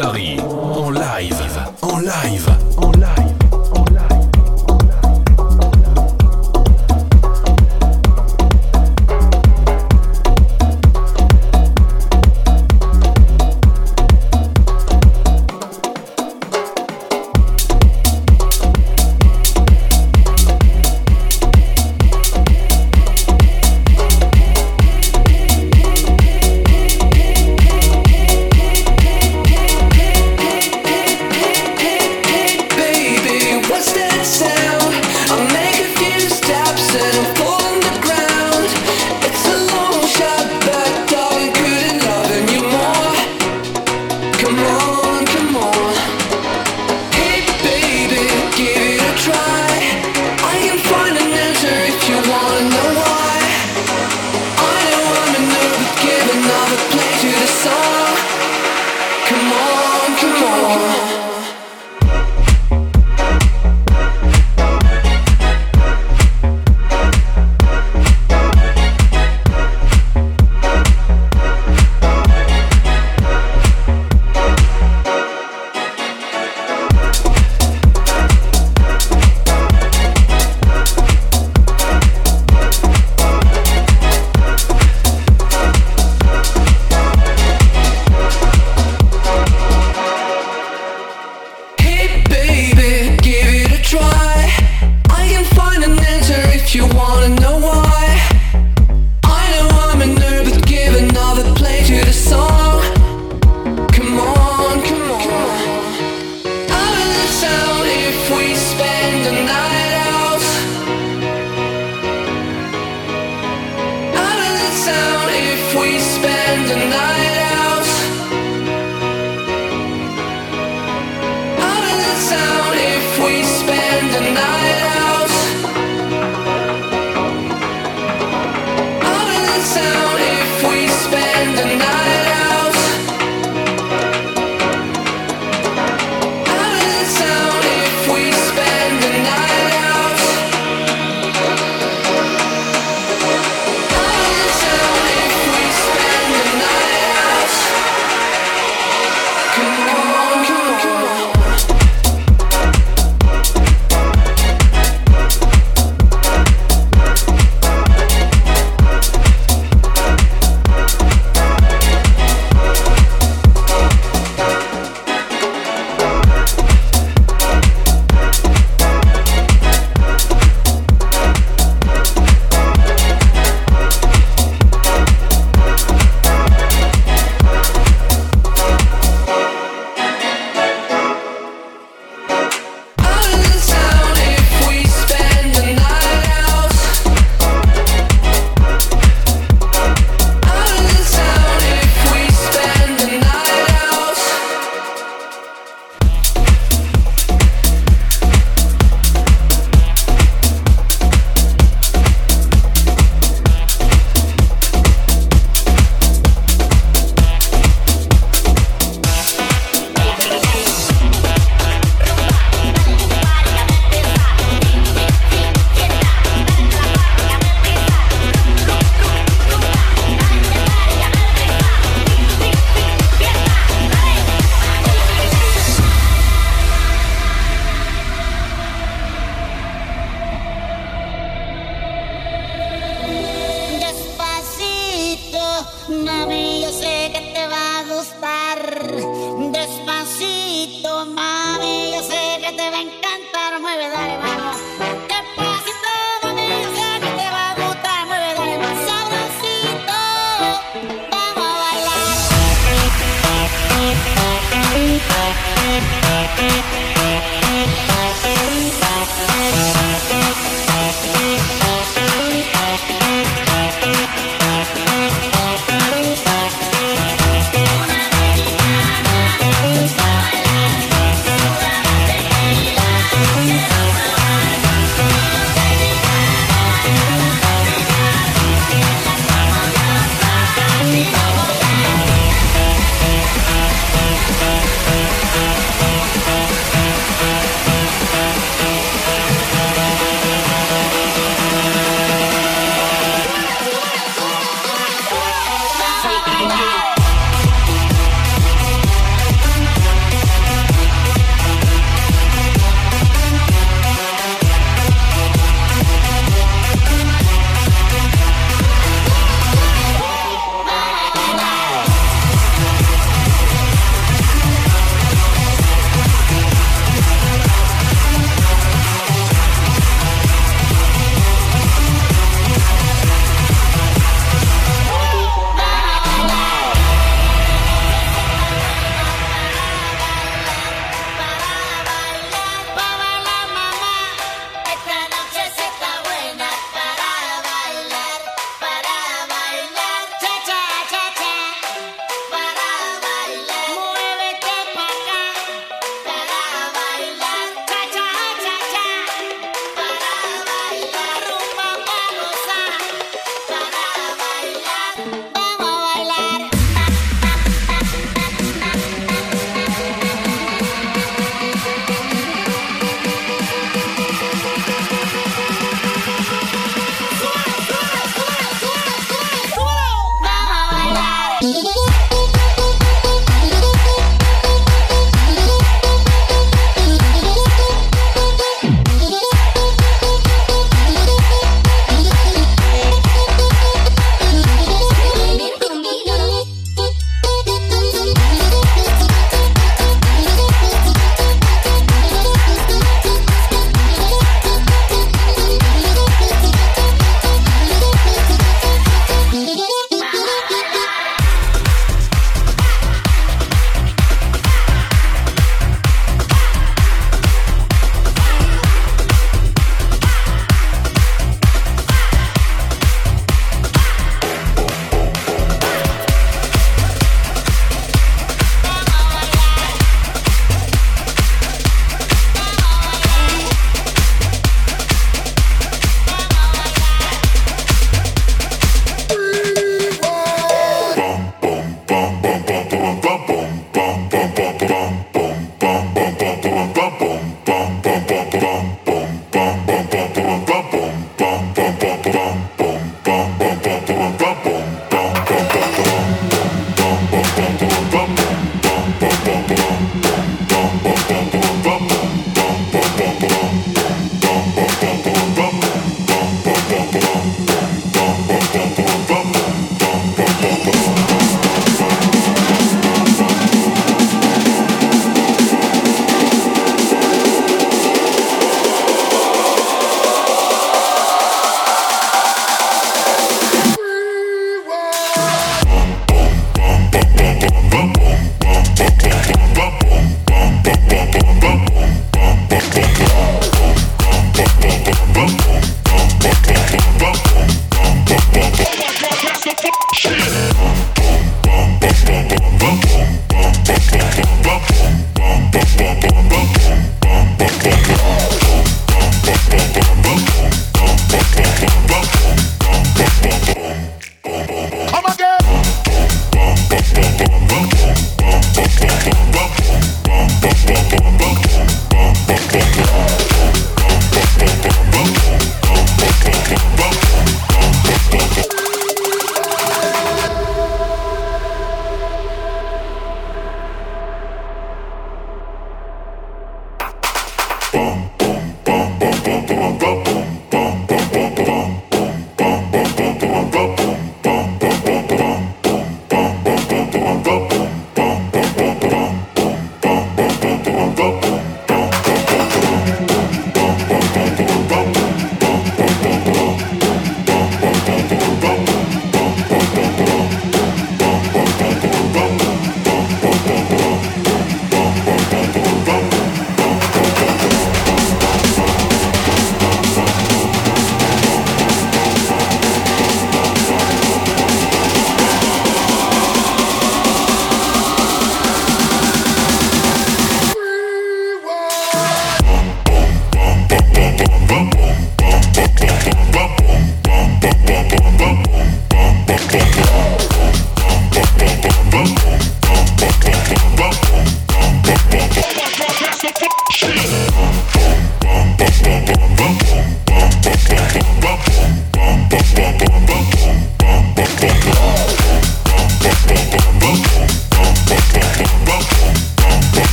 Dari en live, en live, en live.